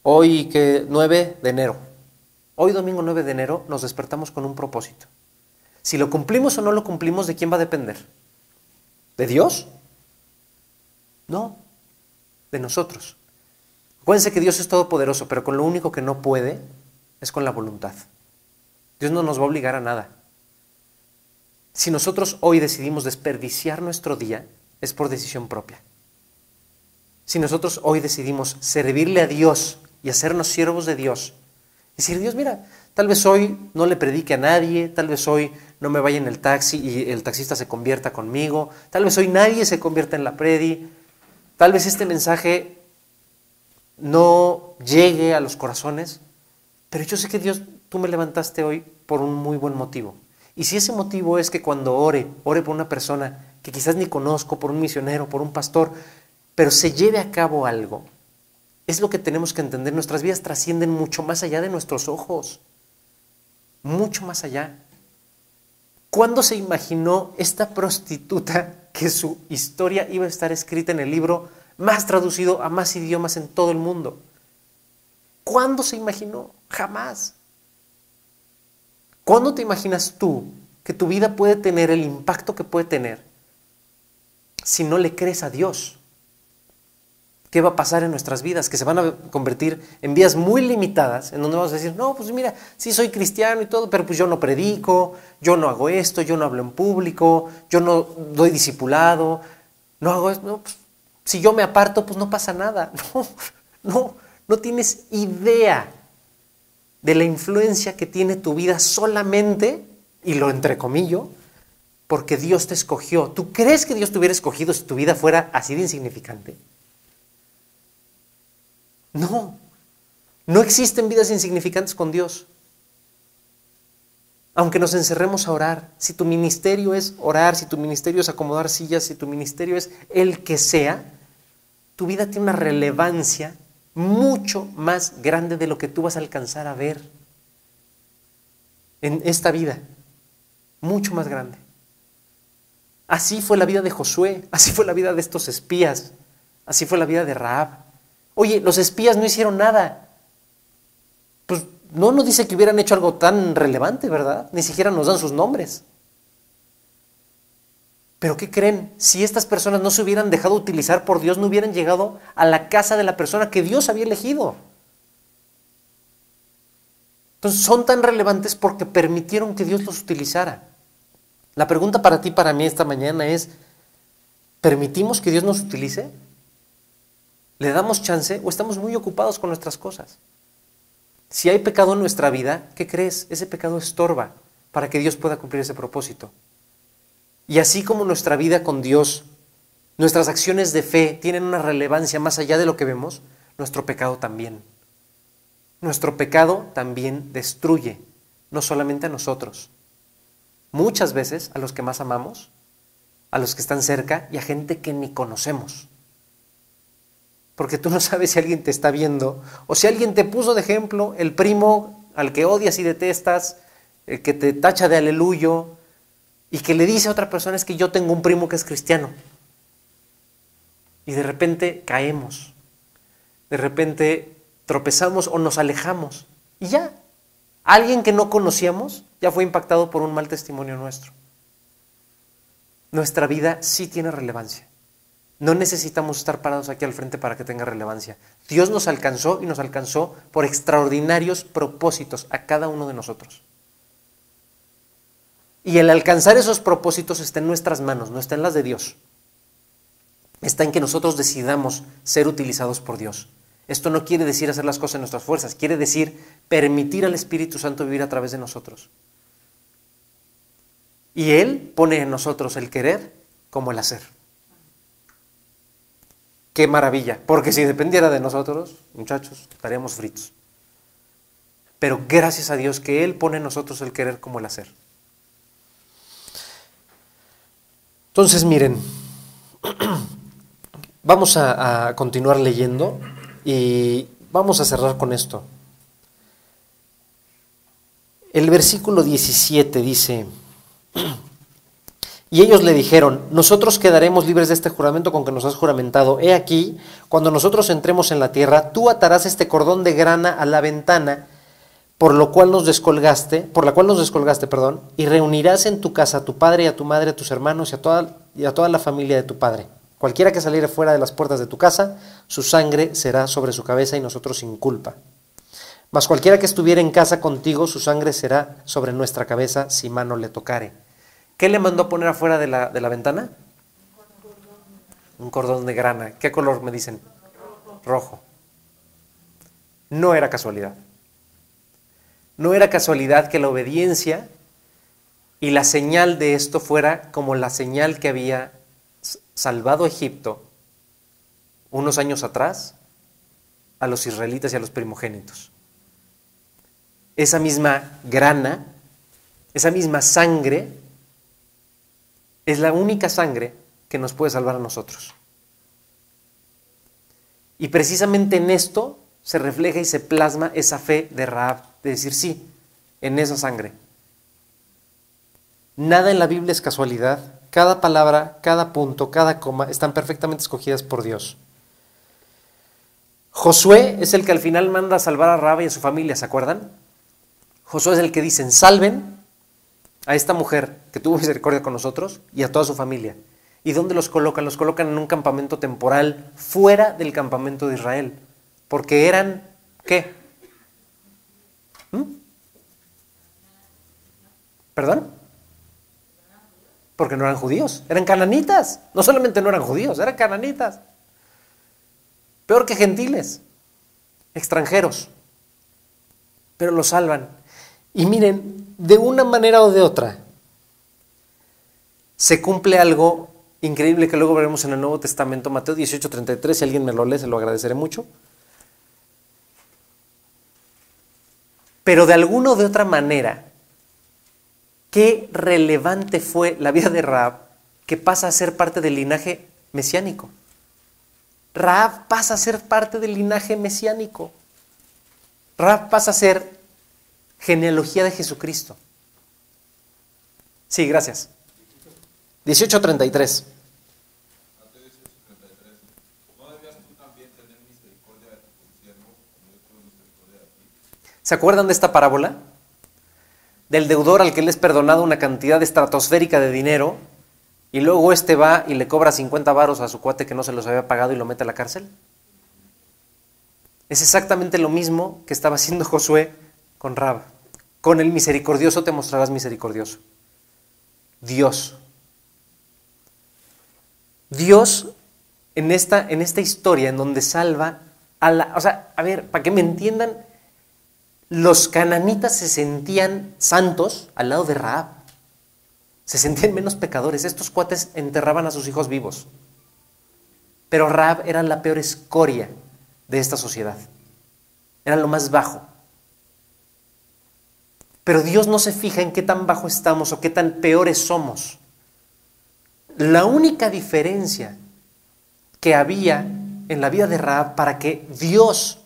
Hoy que 9 de enero. Hoy domingo 9 de enero nos despertamos con un propósito. Si lo cumplimos o no lo cumplimos, ¿de quién va a depender? ¿De Dios? No, de nosotros. Acuérdense que Dios es todopoderoso, pero con lo único que no puede es con la voluntad. Dios no nos va a obligar a nada. Si nosotros hoy decidimos desperdiciar nuestro día, es por decisión propia. Si nosotros hoy decidimos servirle a Dios y hacernos siervos de Dios, decir, Dios, mira, tal vez hoy no le predique a nadie, tal vez hoy no me vaya en el taxi y el taxista se convierta conmigo, tal vez hoy nadie se convierta en la predi, tal vez este mensaje no llegue a los corazones, pero yo sé que Dios, tú me levantaste hoy por un muy buen motivo. Y si ese motivo es que cuando ore, ore por una persona que quizás ni conozco, por un misionero, por un pastor, pero se lleve a cabo algo, es lo que tenemos que entender. Nuestras vidas trascienden mucho más allá de nuestros ojos, mucho más allá. ¿Cuándo se imaginó esta prostituta que su historia iba a estar escrita en el libro más traducido a más idiomas en todo el mundo? ¿Cuándo se imaginó? Jamás. ¿Cuándo te imaginas tú que tu vida puede tener el impacto que puede tener si no le crees a Dios? ¿Qué va a pasar en nuestras vidas? Que se van a convertir en vidas muy limitadas, en donde vamos a decir, no, pues mira, sí soy cristiano y todo, pero pues yo no predico, yo no hago esto, yo no hablo en público, yo no doy discipulado, no hago esto. pues, si yo me aparto, pues no pasa nada. <laughs> No, no, no tienes idea de la influencia que tiene tu vida solamente, y lo entrecomillo, porque Dios te escogió. ¿Tú crees que Dios te hubiera escogido si tu vida fuera así de insignificante? No, no existen vidas insignificantes con Dios. Aunque nos encerremos a orar, si tu ministerio es orar, si tu ministerio es acomodar sillas, si tu ministerio es el que sea, tu vida tiene una relevancia mucho más grande de lo que tú vas a alcanzar a ver en esta vida. Mucho más grande. Así fue la vida de Josué, así fue la vida de estos espías, así fue la vida de Raab. Oye, los espías no hicieron nada. Pues no nos dice que hubieran hecho algo tan relevante, ¿verdad? Ni siquiera nos dan sus nombres. Pero ¿qué creen? Si estas personas no se hubieran dejado utilizar por Dios, no hubieran llegado a la casa de la persona que Dios había elegido. Entonces son tan relevantes porque permitieron que Dios los utilizara. La pregunta para ti, para mí esta mañana es, ¿permitimos que Dios nos utilice? ¿Le damos chance o estamos muy ocupados con nuestras cosas? Si hay pecado en nuestra vida, ¿qué crees? Ese pecado estorba para que Dios pueda cumplir ese propósito. Y así como nuestra vida con Dios, nuestras acciones de fe tienen una relevancia más allá de lo que vemos, nuestro pecado también. Nuestro pecado también destruye, no solamente a nosotros, muchas veces a los que más amamos, a los que están cerca y a gente que ni conocemos porque tú no sabes si alguien te está viendo o si alguien te puso de ejemplo el primo al que odias y detestas, el que te tacha de aleluyo y que le dice a otra persona es que yo tengo un primo que es cristiano. Y de repente caemos, de repente tropezamos o nos alejamos y ya. Alguien que no conocíamos ya fue impactado por un mal testimonio nuestro. Nuestra vida sí tiene relevancia. No necesitamos estar parados aquí al frente para que tenga relevancia. Dios nos alcanzó y nos alcanzó por extraordinarios propósitos a cada uno de nosotros. Y el alcanzar esos propósitos está en nuestras manos, no está en las de Dios. Está en que nosotros decidamos ser utilizados por Dios. Esto no quiere decir hacer las cosas en nuestras fuerzas, quiere decir permitir al Espíritu Santo vivir a través de nosotros. Y Él pone en nosotros el querer como el hacer. Qué maravilla, porque si dependiera de nosotros, muchachos, estaríamos fritos. Pero gracias a Dios que Él pone en nosotros el querer como el hacer. Entonces, miren, <clears throat> vamos a, continuar leyendo y vamos a cerrar con esto. El versículo 17 dice, <clears throat> y ellos le dijeron, nosotros quedaremos libres de este juramento con que nos has juramentado. He aquí, cuando nosotros entremos en la tierra, tú atarás este cordón de grana a la ventana, por lo cual nos descolgaste, por la cual nos descolgaste, perdón, y reunirás en tu casa a tu padre y a tu madre, a tus hermanos y a toda, la familia de tu padre. Cualquiera que saliere fuera de las puertas de tu casa, su sangre será sobre su cabeza y nosotros sin culpa. Mas cualquiera que estuviera en casa contigo, su sangre será sobre nuestra cabeza si mano le tocare. ¿Qué le mandó a poner afuera de la ventana? Un cordón de grana. ¿Qué color me dicen? Rojo. No era casualidad. No era casualidad que la obediencia y la señal de esto fuera como la señal que había salvado Egipto unos años atrás a los israelitas y a los primogénitos. Esa misma grana, esa misma sangre es la única sangre que nos puede salvar a nosotros. Y precisamente en esto se refleja y se plasma esa fe de Raab, de decir sí, en esa sangre. Nada en la Biblia es casualidad, cada palabra, cada punto, cada coma están perfectamente escogidas por Dios. Josué es el que al final manda a salvar a Raab y a su familia, ¿se acuerdan? Josué es el que dicen, salven a esta mujer que tuvo misericordia con nosotros y a toda su familia. ¿Y dónde los colocan? Los colocan en un campamento temporal fuera del campamento de Israel. Porque eran, ¿qué? ¿Mm? ¿Perdón? Porque no eran judíos, eran cananitas. No solamente no eran judíos, eran cananitas. Peor que gentiles, extranjeros. Pero los salvan. Y miren, de una manera o de otra, se cumple algo increíble que luego veremos en el Nuevo Testamento, Mateo 18, 33, si alguien me lo lee, se lo agradeceré mucho. Pero de alguna o de otra manera, qué relevante fue la vida de Raab que pasa a ser parte del linaje mesiánico. Raab pasa a ser parte del linaje mesiánico. Raab pasa a ser genealogía de Jesucristo. Sí, gracias. 1833. ¿Se acuerdan de esta parábola? Del deudor al que le es perdonado una cantidad estratosférica de dinero y luego este va y le cobra 50 varos a su cuate que no se los había pagado y lo mete a la cárcel. Es exactamente lo mismo que estaba haciendo Josué con Rab. Con el misericordioso te mostrarás misericordioso. Dios. Dios en esta, en esta historia en donde salva a la... O sea, a ver, para que me entiendan, los cananitas se sentían santos al lado de Raab. Se sentían menos pecadores. Estos cuates enterraban a sus hijos vivos. Pero Raab era la peor escoria de esta sociedad. Era lo más bajo. Pero Dios no se fija en qué tan bajo estamos o qué tan peores somos. La única diferencia que había en la vida de Raab para que Dios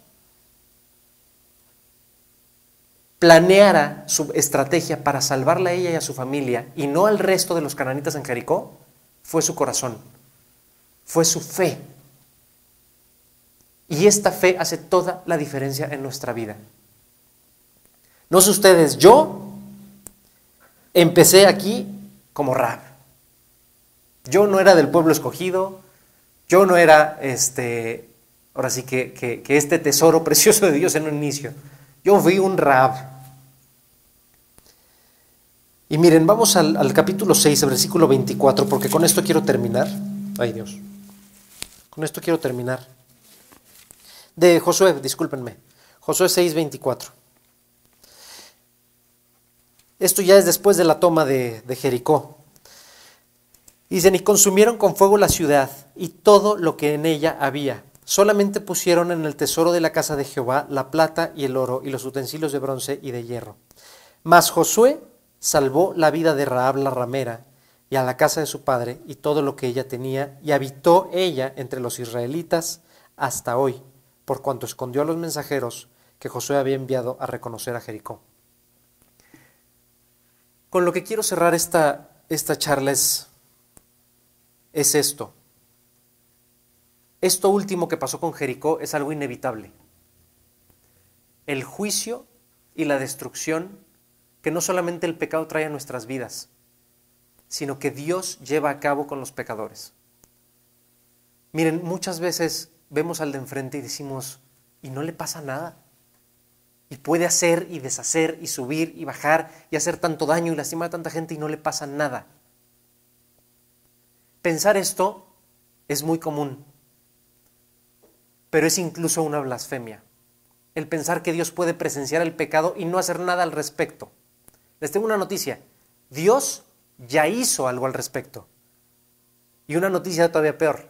planeara su estrategia para salvarla a ella y a su familia y no al resto de los cananitas en Jericó fue su corazón, fue su fe. Y esta fe hace toda la diferencia en nuestra vida. No sé ustedes, yo empecé aquí como Rab. Yo no era del pueblo escogido, yo no era este, ahora sí que, que, que este tesoro <laughs> precioso de Dios en un inicio. Yo fui un Rab. Y miren, vamos al, al capítulo 6, versículo 24, porque con esto quiero terminar. Ay Dios. Con esto quiero terminar. De Josué, discúlpenme. Josué 6, 24. Esto ya es después de la toma de, de Jericó. Dicen, y consumieron con fuego la ciudad y todo lo que en ella había. Solamente pusieron en el tesoro de la casa de Jehová la plata y el oro y los utensilios de bronce y de hierro. Mas Josué salvó la vida de Raab la ramera y a la casa de su padre y todo lo que ella tenía, y habitó ella entre los israelitas hasta hoy, por cuanto escondió a los mensajeros que Josué había enviado a reconocer a Jericó. Con lo que quiero cerrar esta, esta charla es, es esto. Esto último que pasó con Jericó es algo inevitable. El juicio y la destrucción que no solamente el pecado trae a nuestras vidas, sino que Dios lleva a cabo con los pecadores. Miren, muchas veces vemos al de enfrente y decimos, y no le pasa nada. Y puede hacer y deshacer y subir y bajar y hacer tanto daño y lastimar a tanta gente y no le pasa nada. Pensar esto es muy común, pero es incluso una blasfemia. El pensar que Dios puede presenciar el pecado y no hacer nada al respecto. Les tengo una noticia. Dios ya hizo algo al respecto. Y una noticia todavía peor.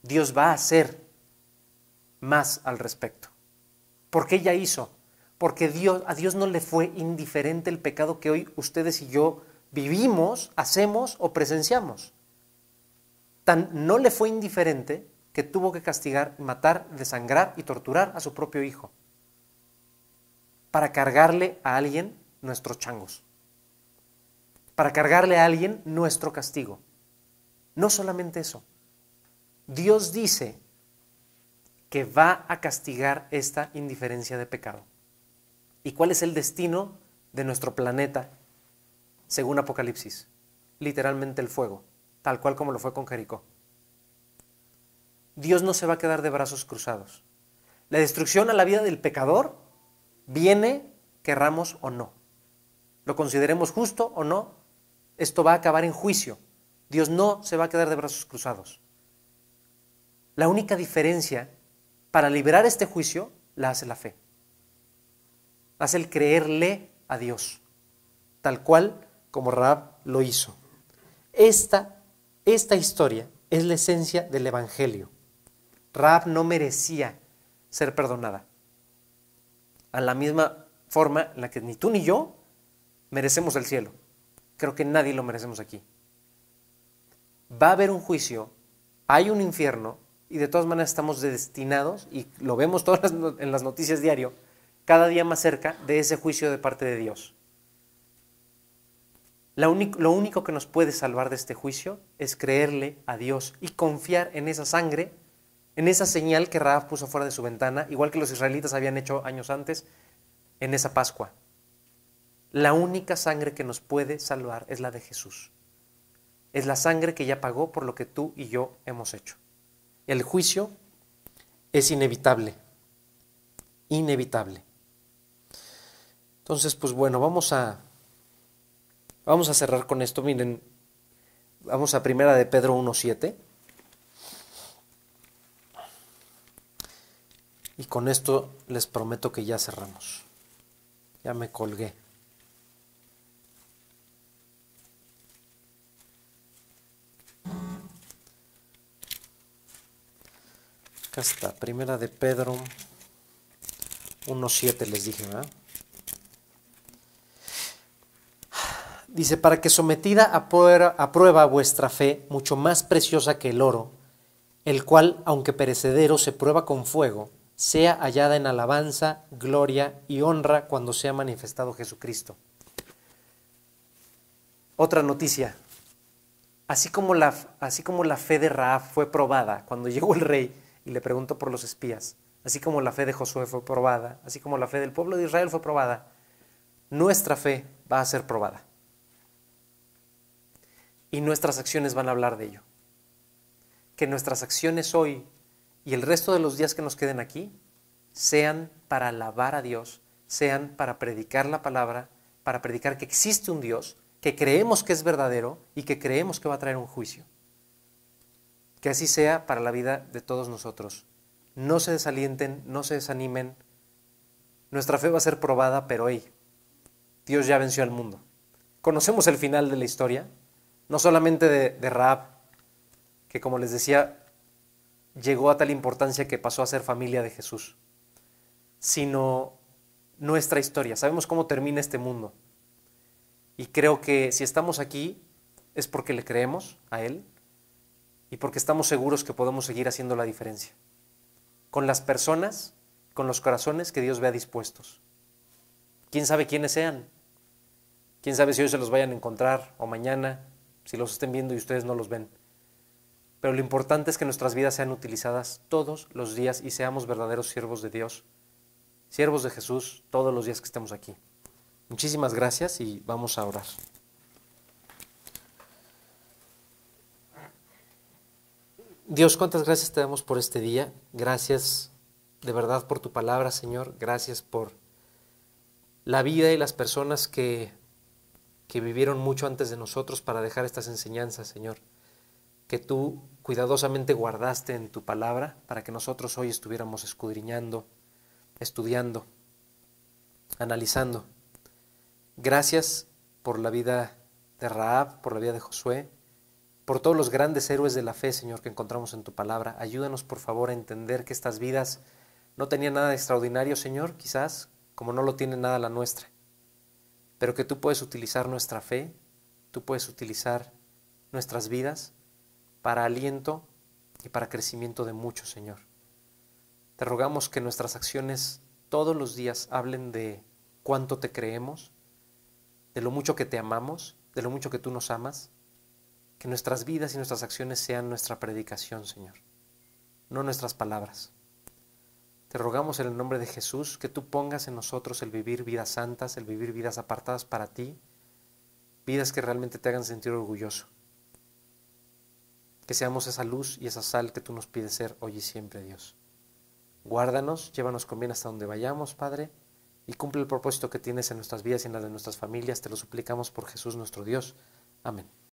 Dios va a hacer más al respecto. ¿Por qué ya hizo? Porque Dios, a Dios no le fue indiferente el pecado que hoy ustedes y yo vivimos, hacemos o presenciamos. Tan no le fue indiferente que tuvo que castigar, matar, desangrar y torturar a su propio hijo para cargarle a alguien nuestros changos, para cargarle a alguien nuestro castigo. No solamente eso, Dios dice que va a castigar esta indiferencia de pecado. ¿Y cuál es el destino de nuestro planeta según Apocalipsis? Literalmente el fuego, tal cual como lo fue con Jericó. Dios no se va a quedar de brazos cruzados. La destrucción a la vida del pecador viene, querramos o no. Lo consideremos justo o no, esto va a acabar en juicio. Dios no se va a quedar de brazos cruzados. La única diferencia para liberar este juicio la hace la fe. Hace el creerle a Dios, tal cual como Raab lo hizo. Esta, esta historia es la esencia del Evangelio. Raab no merecía ser perdonada. A la misma forma en la que ni tú ni yo merecemos el cielo. Creo que nadie lo merecemos aquí. Va a haber un juicio, hay un infierno y de todas maneras estamos destinados, y lo vemos todas en las noticias diario, cada día más cerca de ese juicio de parte de Dios. lo único que nos puede salvar de este juicio es creerle a Dios y confiar en esa sangre, en esa señal que Raab puso fuera de su ventana, igual que los israelitas habían hecho años antes, en esa Pascua. La única sangre que nos puede salvar es la de Jesús. Es la sangre que ya pagó por lo que tú y yo hemos hecho. El juicio es inevitable. Inevitable. Entonces, pues bueno, vamos a vamos a cerrar con esto. Miren, vamos a primera de Pedro 1:7. Y con esto les prometo que ya cerramos. Ya me colgué. Acá está, primera de Pedro 1.7 les dije, ¿verdad? Dice, para que sometida a prueba, a prueba vuestra fe, mucho más preciosa que el oro, el cual, aunque perecedero, se prueba con fuego, sea hallada en alabanza, gloria y honra cuando sea manifestado Jesucristo. Otra noticia. Así como la, así como la fe de Raab fue probada cuando <laughs> llegó el rey y le preguntó por los espías, así como la fe de Josué fue probada, así como la fe del pueblo de Israel fue probada, nuestra fe va a ser probada. Y nuestras acciones van a hablar de ello. Que nuestras acciones hoy y el resto de los días que nos queden aquí sean para alabar a Dios, sean para predicar la palabra, para predicar que existe un Dios, que creemos que es verdadero y que creemos que va a traer un juicio. Que así sea para la vida de todos nosotros. No se desalienten, no se desanimen. Nuestra fe va a ser probada, pero hey, Dios ya venció al mundo. Conocemos el final de la historia, no solamente de, de Raab, que como les decía, llegó a tal importancia que pasó a ser familia de Jesús, sino nuestra historia. Sabemos cómo termina este mundo. Y creo que si estamos aquí es porque le creemos a Él y porque estamos seguros que podemos seguir haciendo la diferencia. Con las personas, con los corazones que Dios vea dispuestos. ¿Quién sabe quiénes sean? ¿Quién sabe si hoy se los vayan a encontrar o mañana, si los estén viendo y ustedes no los ven? Pero lo importante es que nuestras vidas sean utilizadas todos los días y seamos verdaderos siervos de Dios, siervos de Jesús todos los días que estemos aquí. Muchísimas gracias y vamos a orar. Dios, cuántas gracias te damos por este día. Gracias de verdad por tu palabra, Señor. Gracias por la vida y las personas que, que vivieron mucho antes de nosotros para dejar estas enseñanzas, Señor que tú cuidadosamente guardaste en tu palabra para que nosotros hoy estuviéramos escudriñando, estudiando, analizando. Gracias por la vida de Raab, por la vida de Josué, por todos los grandes héroes de la fe, Señor, que encontramos en tu palabra. Ayúdanos, por favor, a entender que estas vidas no tenían nada de extraordinario, Señor, quizás, como no lo tiene nada la nuestra, pero que tú puedes utilizar nuestra fe, tú puedes utilizar nuestras vidas para aliento y para crecimiento de muchos, Señor. Te rogamos que nuestras acciones todos los días hablen de cuánto te creemos, de lo mucho que te amamos, de lo mucho que tú nos amas, que nuestras vidas y nuestras acciones sean nuestra predicación, Señor, no nuestras palabras. Te rogamos en el nombre de Jesús que tú pongas en nosotros el vivir vidas santas, el vivir vidas apartadas para ti, vidas que realmente te hagan sentir orgulloso que seamos esa luz y esa sal que tú nos pides ser hoy y siempre, Dios. Guárdanos, llévanos con bien hasta donde vayamos, Padre, y cumple el propósito que tienes en nuestras vidas y en las de nuestras familias. Te lo suplicamos por Jesús nuestro Dios. Amén.